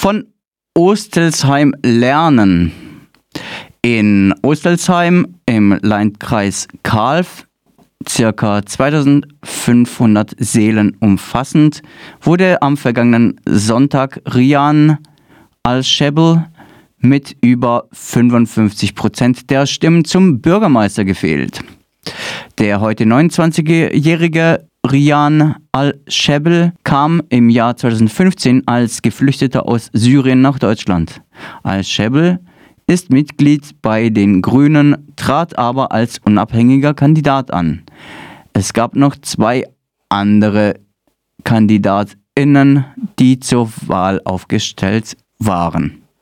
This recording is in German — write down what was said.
von Ostelsheim lernen. In Ostelsheim im Landkreis Kalf, circa 2500 Seelen umfassend, wurde am vergangenen Sonntag Rian Al-Shebel mit über 55 Prozent der Stimmen zum Bürgermeister gefehlt. Der heute 29-jährige Rian al-Shebel kam im Jahr 2015 als Geflüchteter aus Syrien nach Deutschland. Al-Shebel ist Mitglied bei den Grünen, trat aber als unabhängiger Kandidat an. Es gab noch zwei andere Kandidatinnen, die zur Wahl aufgestellt waren.